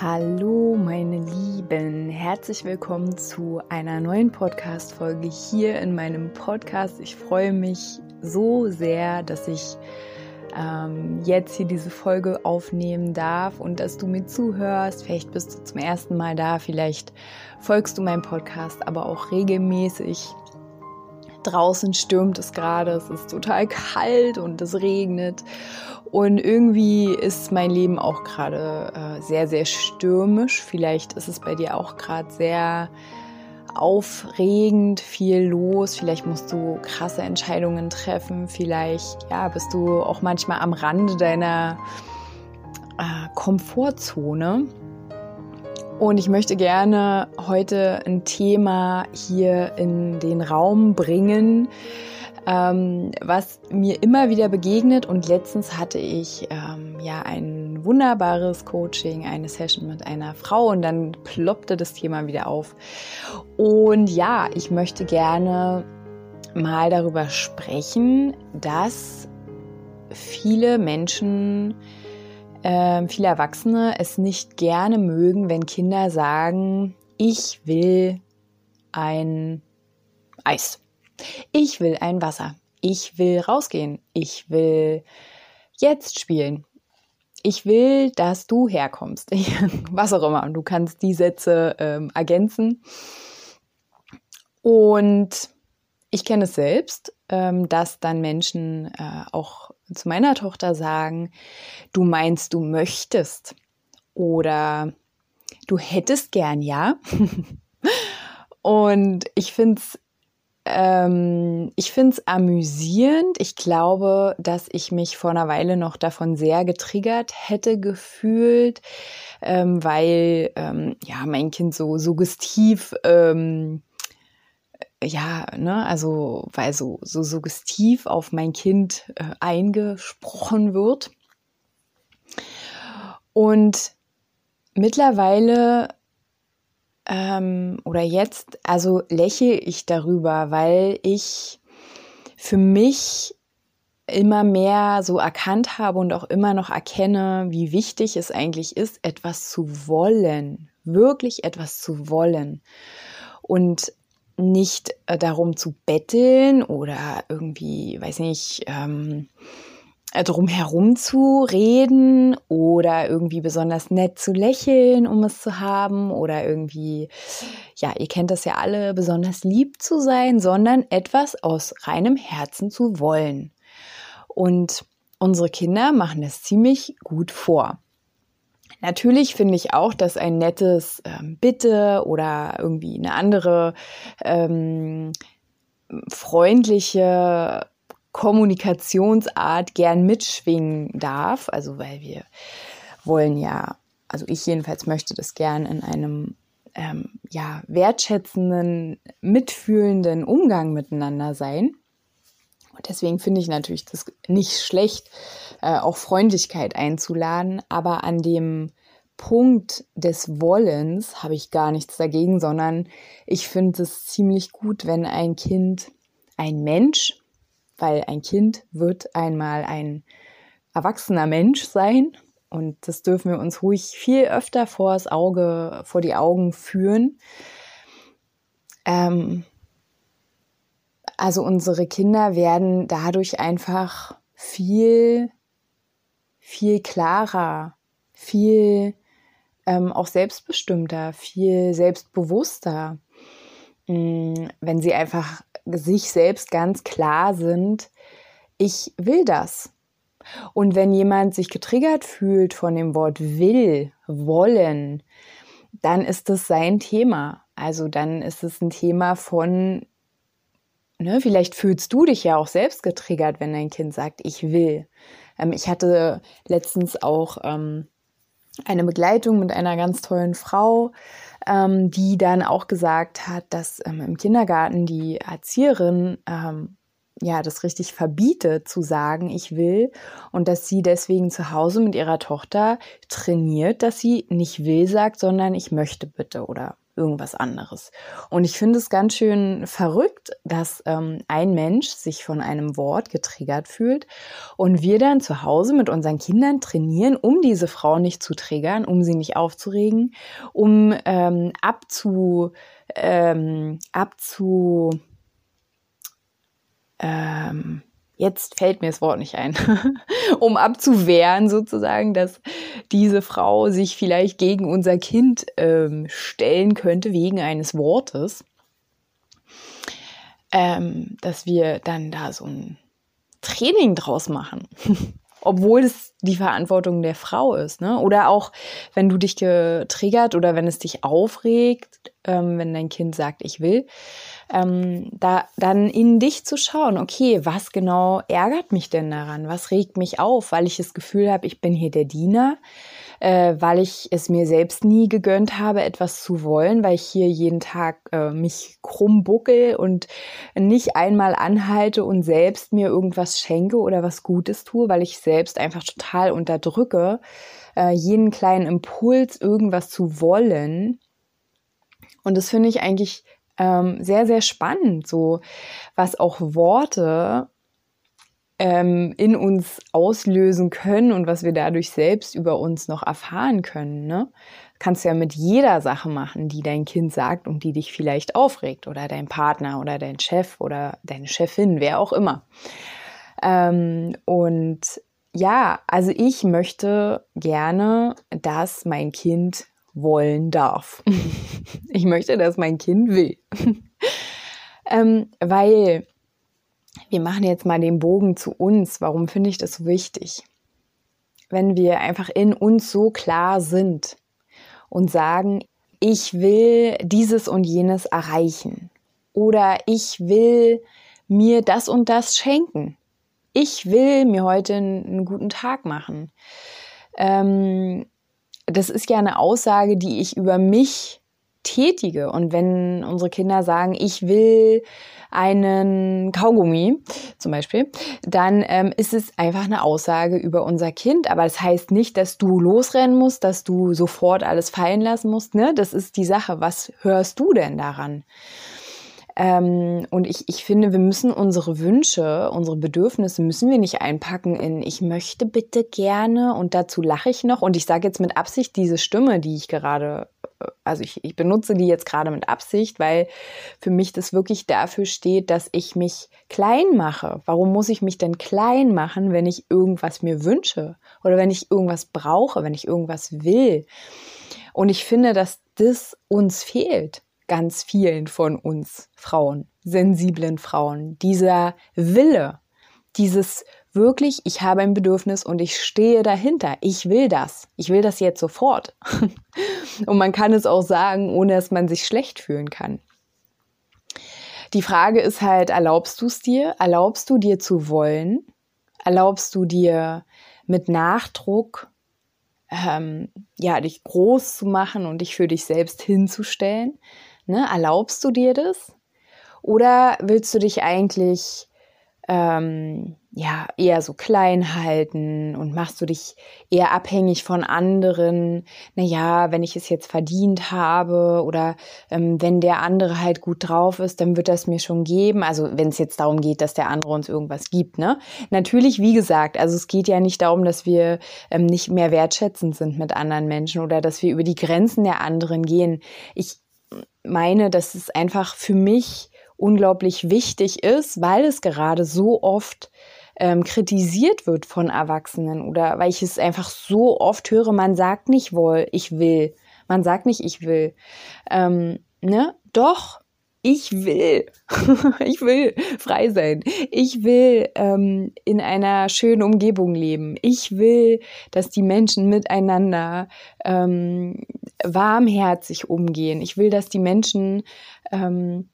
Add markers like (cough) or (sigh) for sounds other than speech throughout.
Hallo meine Lieben, herzlich willkommen zu einer neuen Podcast-Folge hier in meinem Podcast. Ich freue mich so sehr, dass ich ähm, jetzt hier diese Folge aufnehmen darf und dass du mir zuhörst. Vielleicht bist du zum ersten Mal da, vielleicht folgst du meinem Podcast, aber auch regelmäßig. Draußen stürmt es gerade, es ist total kalt und es regnet und irgendwie ist mein Leben auch gerade äh, sehr, sehr stürmisch. Vielleicht ist es bei dir auch gerade sehr aufregend, viel los. Vielleicht musst du krasse Entscheidungen treffen. Vielleicht ja, bist du auch manchmal am Rande deiner äh, Komfortzone. Und ich möchte gerne heute ein Thema hier in den Raum bringen, ähm, was mir immer wieder begegnet. Und letztens hatte ich ähm, ja ein wunderbares Coaching, eine Session mit einer Frau und dann ploppte das Thema wieder auf. Und ja, ich möchte gerne mal darüber sprechen, dass viele Menschen, äh, viele Erwachsene es nicht gerne mögen, wenn Kinder sagen, ich will ein Eis. Ich will ein Wasser. Ich will rausgehen. Ich will jetzt spielen. Ich will, dass du herkommst. (laughs) Was auch immer. Und du kannst die Sätze ähm, ergänzen. Und ich kenne es selbst, ähm, dass dann Menschen äh, auch zu meiner Tochter sagen, du meinst, du möchtest oder du hättest gern, ja. (laughs) Und ich finde es ähm, ich finde es amüsierend. Ich glaube, dass ich mich vor einer Weile noch davon sehr getriggert hätte gefühlt, ähm, weil ähm, ja mein Kind so suggestiv ja, ne, also weil so, so suggestiv auf mein Kind äh, eingesprochen wird. Und mittlerweile ähm, oder jetzt, also lächle ich darüber, weil ich für mich immer mehr so erkannt habe und auch immer noch erkenne, wie wichtig es eigentlich ist, etwas zu wollen, wirklich etwas zu wollen und nicht äh, darum zu betteln oder irgendwie, weiß nicht, ähm, äh, drum herum zu reden oder irgendwie besonders nett zu lächeln, um es zu haben oder irgendwie, ja, ihr kennt das ja alle, besonders lieb zu sein, sondern etwas aus reinem Herzen zu wollen. Und unsere Kinder machen das ziemlich gut vor. Natürlich finde ich auch, dass ein nettes ähm, Bitte oder irgendwie eine andere ähm, freundliche Kommunikationsart gern mitschwingen darf. Also weil wir wollen ja, also ich jedenfalls möchte das gern in einem ähm, ja, wertschätzenden, mitfühlenden Umgang miteinander sein. Und deswegen finde ich natürlich das nicht schlecht, äh, auch Freundlichkeit einzuladen, aber an dem Punkt des Wollens habe ich gar nichts dagegen, sondern ich finde es ziemlich gut, wenn ein Kind, ein Mensch, weil ein Kind wird einmal ein erwachsener Mensch sein und das dürfen wir uns ruhig viel öfter vor Auge, vor die Augen führen. Ähm, also unsere Kinder werden dadurch einfach viel, viel klarer, viel ähm, auch selbstbestimmter, viel selbstbewusster, mm, wenn sie einfach sich selbst ganz klar sind, ich will das. Und wenn jemand sich getriggert fühlt von dem Wort will, wollen, dann ist das sein Thema. Also dann ist es ein Thema von, ne, vielleicht fühlst du dich ja auch selbst getriggert, wenn dein Kind sagt, ich will. Ähm, ich hatte letztens auch ähm, eine Begleitung mit einer ganz tollen Frau, ähm, die dann auch gesagt hat, dass ähm, im Kindergarten die Erzieherin ähm, ja, das richtig verbietet zu sagen, ich will und dass sie deswegen zu Hause mit ihrer Tochter trainiert, dass sie nicht will sagt, sondern ich möchte bitte oder irgendwas anderes. Und ich finde es ganz schön verrückt, dass ähm, ein Mensch sich von einem Wort getriggert fühlt und wir dann zu Hause mit unseren Kindern trainieren, um diese Frau nicht zu triggern, um sie nicht aufzuregen, um ähm, abzu, ähm, abzu, ähm, jetzt fällt mir das Wort nicht ein, (laughs) um abzuwehren sozusagen, dass diese Frau sich vielleicht gegen unser Kind ähm, stellen könnte wegen eines Wortes, ähm, dass wir dann da so ein Training draus machen. (laughs) Obwohl es die Verantwortung der Frau ist. Ne? Oder auch, wenn du dich getriggert oder wenn es dich aufregt, ähm, wenn dein Kind sagt, ich will, ähm, da dann in dich zu schauen, okay, was genau ärgert mich denn daran? Was regt mich auf? Weil ich das Gefühl habe, ich bin hier der Diener, äh, weil ich es mir selbst nie gegönnt habe, etwas zu wollen, weil ich hier jeden Tag äh, mich krumm buckel und nicht einmal anhalte und selbst mir irgendwas schenke oder was Gutes tue, weil ich selbst einfach total unterdrücke, äh, jeden kleinen Impuls, irgendwas zu wollen. Und das finde ich eigentlich ähm, sehr, sehr spannend, so was auch Worte ähm, in uns auslösen können und was wir dadurch selbst über uns noch erfahren können. Ne? Kannst du ja mit jeder Sache machen, die dein Kind sagt und die dich vielleicht aufregt oder dein Partner oder dein Chef oder deine Chefin, wer auch immer. Ähm, und ja, also ich möchte gerne, dass mein Kind wollen darf. (laughs) ich möchte, dass mein Kind will. (laughs) ähm, weil wir machen jetzt mal den Bogen zu uns. Warum finde ich das so wichtig? Wenn wir einfach in uns so klar sind und sagen, ich will dieses und jenes erreichen oder ich will mir das und das schenken. Ich will mir heute einen, guten Tag machen. Ähm, das ist ja eine Aussage, die ich über mich tätige. Und wenn unsere Kinder sagen, ich will einen Kaugummi zum Beispiel, dann ähm, ist es einfach eine Aussage über unser Kind. Aber das heißt nicht, dass du losrennen musst, dass du sofort alles fallen lassen musst. Ne? Das ist die Sache. Was hörst du denn daran? Ähm, und ich, ich finde, wir müssen unsere Wünsche, unsere Bedürfnisse müssen wir nicht einpacken in ich möchte bitte gerne und dazu lache ich noch. Und ich sage jetzt mit Absicht diese Stimme, die ich gerade, äh, also ich, ich benutze die jetzt gerade mit Absicht, weil für mich das wirklich dafür steht, dass ich mich klein mache. Warum muss ich mich denn klein machen, wenn ich irgendwas mir wünsche oder wenn ich irgendwas brauche, wenn ich irgendwas will? Und ich finde, dass das uns fehlt ganz vielen von uns Frauen, sensiblen Frauen, dieser Wille, dieses wirklich, ich habe ein Bedürfnis und ich stehe dahinter. Ich will das. Ich will das jetzt sofort. (laughs) und man kann es auch sagen, ohne dass man sich schlecht fühlen kann. Die Frage ist halt, erlaubst du es dir? Erlaubst du dir zu wollen? Erlaubst du dir mit Nachdruck ähm, ja, dich groß zu machen und dich für dich selbst hinzustellen? Ne? Erlaubst du dir das? Oder willst du dich eigentlich ähm, ja eher so klein halten und machst du dich eher abhängig von anderen? Naja, wenn ich es jetzt verdient habe oder ähm, wenn der andere halt gut drauf ist, dann wird das mir schon geben. Also wenn es jetzt darum geht, dass der andere uns irgendwas gibt, ne? Natürlich, wie gesagt, also es geht ja nicht darum, dass wir ähm, nicht mehr wertschätzend sind mit anderen Menschen oder dass wir über die Grenzen der anderen gehen. Ich meine, dass es einfach für mich unglaublich wichtig ist, weil es gerade so oft ähm, kritisiert wird von Erwachsenen oder weil ich es einfach so oft höre, man sagt nicht wohl, ich will. Man sagt nicht, ich will. Ähm, ne? Doch, ich will, (laughs) ich will frei sein. Ich will ähm, in einer schönen Umgebung leben. Ich will, dass die Menschen miteinander ähm, warmherzig umgehen. Ich will, dass die Menschen ähm,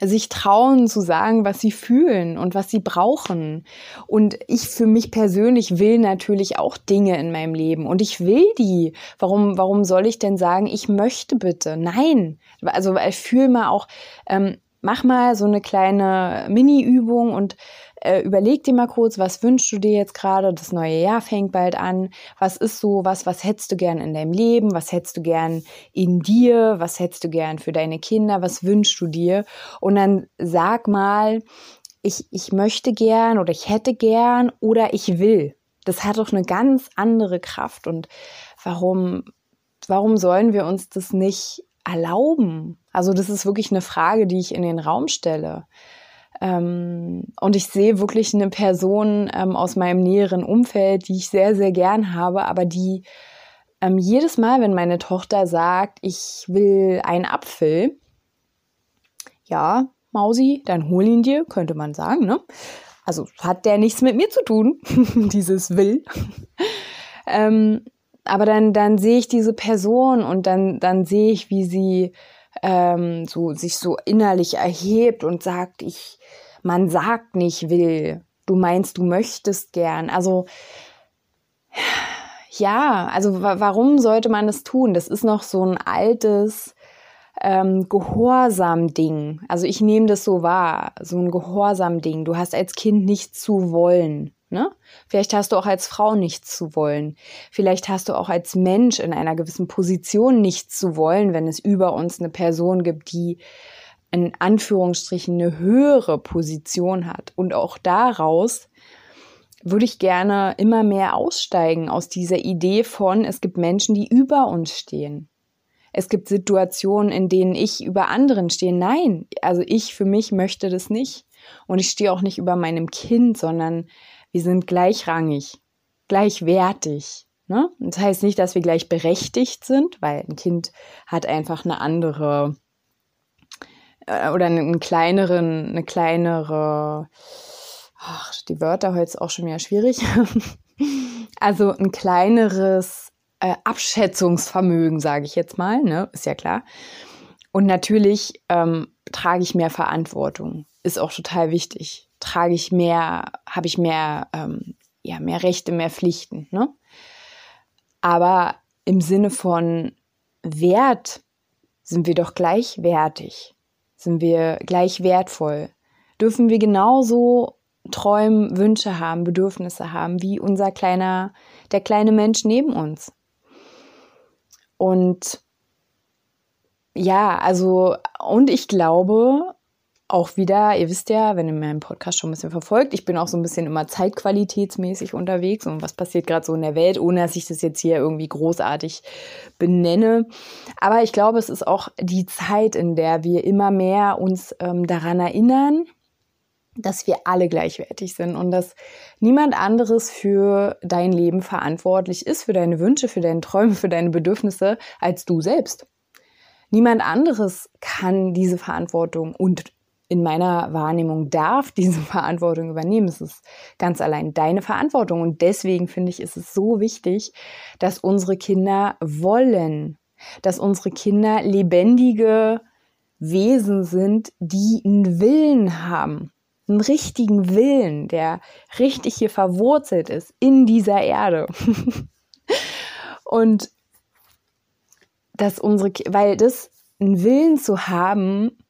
sich trauen zu sagen, was sie fühlen und was sie brauchen. Und ich für mich persönlich will natürlich auch Dinge in meinem Leben und ich will die. Warum, warum soll ich denn sagen, ich möchte bitte? Nein. Also fühl mal auch, ähm, mach mal so eine kleine Mini-Übung und äh, überleg dir mal kurz, was wünschst du dir jetzt gerade? Das neue Jahr fängt bald an. Was ist so was, was hättest du gern in deinem Leben? Was hättest du gern in dir? Was hättest du gern für deine Kinder? Was wünschst du dir? Und dann sag mal, ich, ich möchte gern oder ich hätte gern oder ich will. Das hat doch eine ganz andere Kraft. Und warum, warum sollen wir uns das nicht erlauben? Also das ist wirklich eine Frage, die ich in den Raum stelle. Ähm, und ich sehe wirklich eine Person ähm, aus meinem näheren Umfeld, die ich sehr, sehr gern habe, aber die ähm, jedes Mal, wenn meine Tochter sagt, ich will einen Apfel, ja, Mausi, dann hol ihn dir, könnte man sagen, ne? Also hat der nichts mit mir zu tun, (laughs) dieses Will. (laughs) aber dann, dann sehe ich diese Person und dann, dann sehe ich, wie sie ähm, so sich so innerlich erhebt und sagt, ich, man sagt nicht will, du meinst, du möchtest gern. Also ja, also warum sollte man das tun? Das ist noch so ein altes ähm, Gehorsam-Ding. Also ich nehme das so wahr, so ein Gehorsam-Ding. Du hast als Kind nichts zu wollen. Ne? Vielleicht hast du auch als Frau nichts zu wollen. Vielleicht hast du auch als Mensch in einer gewissen Position nichts zu wollen, wenn es über uns eine Person gibt, die in Anführungsstrichen eine höhere Position hat. Und auch daraus würde ich gerne immer mehr aussteigen aus dieser Idee von, es gibt Menschen, die über uns stehen. Es gibt Situationen, in denen ich über anderen stehe. Nein, also ich für mich möchte das nicht. Und ich stehe auch nicht über meinem Kind, sondern wir sind gleichrangig, gleichwertig. Ne? Das heißt nicht, dass wir gleich berechtigt sind, weil ein Kind hat einfach eine andere äh, oder einen kleineren, eine kleinere, ach, die Wörter heute ist auch schon wieder schwierig. (laughs) also ein kleineres äh, Abschätzungsvermögen, sage ich jetzt mal, ne? ist ja klar. Und natürlich ähm, trage ich mehr Verantwortung, ist auch total wichtig trage ich mehr, habe ich mehr, ähm, ja, mehr Rechte, mehr Pflichten. Ne? Aber im Sinne von Wert sind wir doch gleichwertig, sind wir gleich wertvoll. Dürfen wir genauso Träume, Wünsche haben, Bedürfnisse haben, wie unser kleiner, der kleine Mensch neben uns. Und ja, also, und ich glaube, auch wieder, ihr wisst ja, wenn ihr meinen Podcast schon ein bisschen verfolgt, ich bin auch so ein bisschen immer zeitqualitätsmäßig unterwegs und was passiert gerade so in der Welt, ohne dass ich das jetzt hier irgendwie großartig benenne. Aber ich glaube, es ist auch die Zeit, in der wir immer mehr uns ähm, daran erinnern, dass wir alle gleichwertig sind und dass niemand anderes für dein Leben verantwortlich ist, für deine Wünsche, für deine Träume, für deine Bedürfnisse als du selbst. Niemand anderes kann diese Verantwortung und in meiner Wahrnehmung darf diese (laughs) Verantwortung übernehmen. Es ist ganz allein deine Verantwortung. Und deswegen finde ich, ist es so wichtig, dass unsere Kinder wollen, dass unsere Kinder lebendige Wesen sind, die einen Willen haben. Einen richtigen Willen, der richtig hier verwurzelt ist in dieser Erde. (laughs) Und dass unsere, weil das, einen Willen zu haben,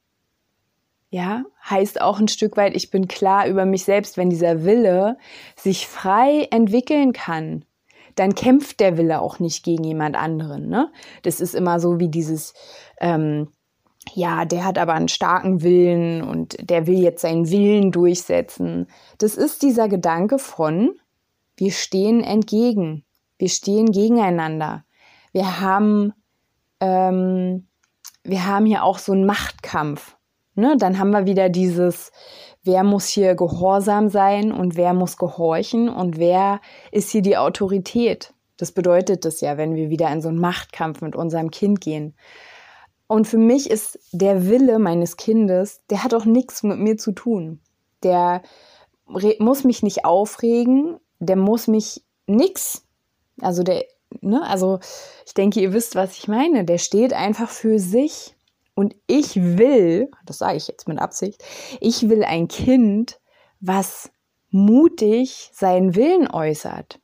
ja, heißt auch ein Stück weit, ich bin klar über mich selbst, wenn dieser Wille sich frei entwickeln kann, dann kämpft der Wille auch nicht gegen jemand anderen. Ne? Das ist immer so wie dieses, ähm, ja, der hat aber einen starken Willen und der will jetzt seinen Willen durchsetzen. Das ist dieser Gedanke von, wir stehen entgegen, wir stehen gegeneinander. Wir haben, ähm, wir haben hier auch so einen Machtkampf. Ne, dann haben wir wieder dieses, wer muss hier gehorsam sein und wer muss gehorchen und wer ist hier die Autorität. Das bedeutet das ja, wenn wir wieder in so einen Machtkampf mit unserem Kind gehen. Und für mich ist der Wille meines Kindes, der hat auch nichts mit mir zu tun. Der muss mich nicht aufregen, der muss mich nix. Also der, ne, also ich denke, ihr wisst, was ich meine. Der steht einfach für sich Und ich will, das sage ich jetzt mit Absicht, ich will ein Kind, was mutig seinen Willen äußert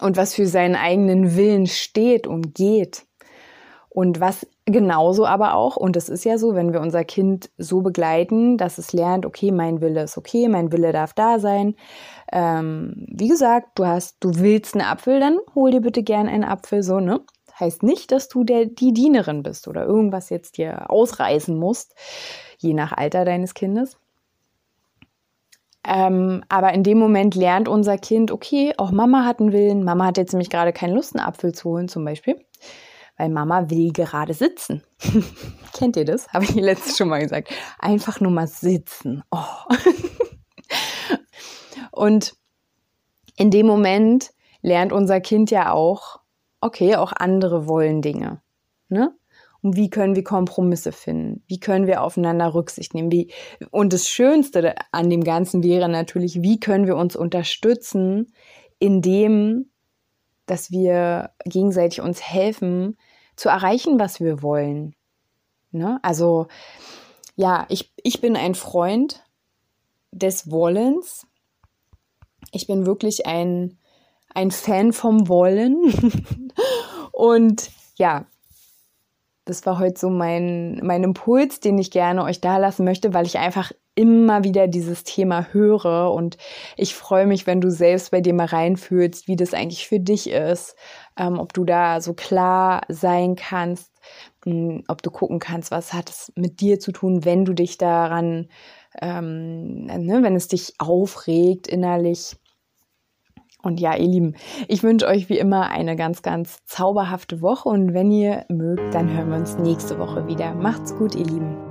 und was für seinen eigenen Willen steht und geht. Und was genauso aber auch, und das ist ja so, wenn wir unser Kind so begleiten, dass es lernt, okay, mein Wille ist okay, mein Wille darf da sein. Ähm, wie gesagt, du hast, du willst einen Apfel, dann hol dir bitte gern einen Apfel, so, ne? Heißt nicht, dass du der, die Dienerin bist oder irgendwas jetzt dir ausreißen musst, je nach Alter deines Kindes. Ähm, aber in dem Moment lernt unser Kind, okay, auch Mama hat einen Willen. Mama hat jetzt nämlich gerade keine Lust, einen Apfel zu holen, zum Beispiel weil Mama will gerade sitzen. (laughs) Kennt ihr das? Habe ich letztes schon mal gesagt. Einfach nur mal sitzen. Oh. (laughs) Und in dem Moment lernt unser Kind ja auch, okay, auch andere wollen Dinge. Ne? Und wie können wir Kompromisse finden? Wie können wir aufeinander Rücksicht nehmen? Wie, und das Schönste an dem Ganzen wäre natürlich, wie können wir uns unterstützen, indem, dass wir gegenseitig uns helfen, zu erreichen, was wir wollen. Ne? Also ja, ich, ich bin ein Freund des Wollens. Ich bin wirklich ein, ein Fan vom Wollen. (laughs) Und ja, das war heute so mein, mein Impuls, den ich gerne euch da lassen möchte, weil ich einfach immer wieder dieses Thema höre und ich freue mich, wenn du selbst bei dir mal reinfühlst, wie das eigentlich für dich ist, ähm, ob du da so klar sein kannst, mh, hm, ob du gucken kannst, was hat es mit dir zu tun, wenn du dich daran, ähm, ne, wenn es dich aufregt innerlich. Und ja, ihr Lieben, ich wünsche euch wie immer eine ganz, ganz zauberhafte Woche und wenn ihr mögt, dann hören wir uns nächste Woche wieder. Macht's gut, ihr Lieben.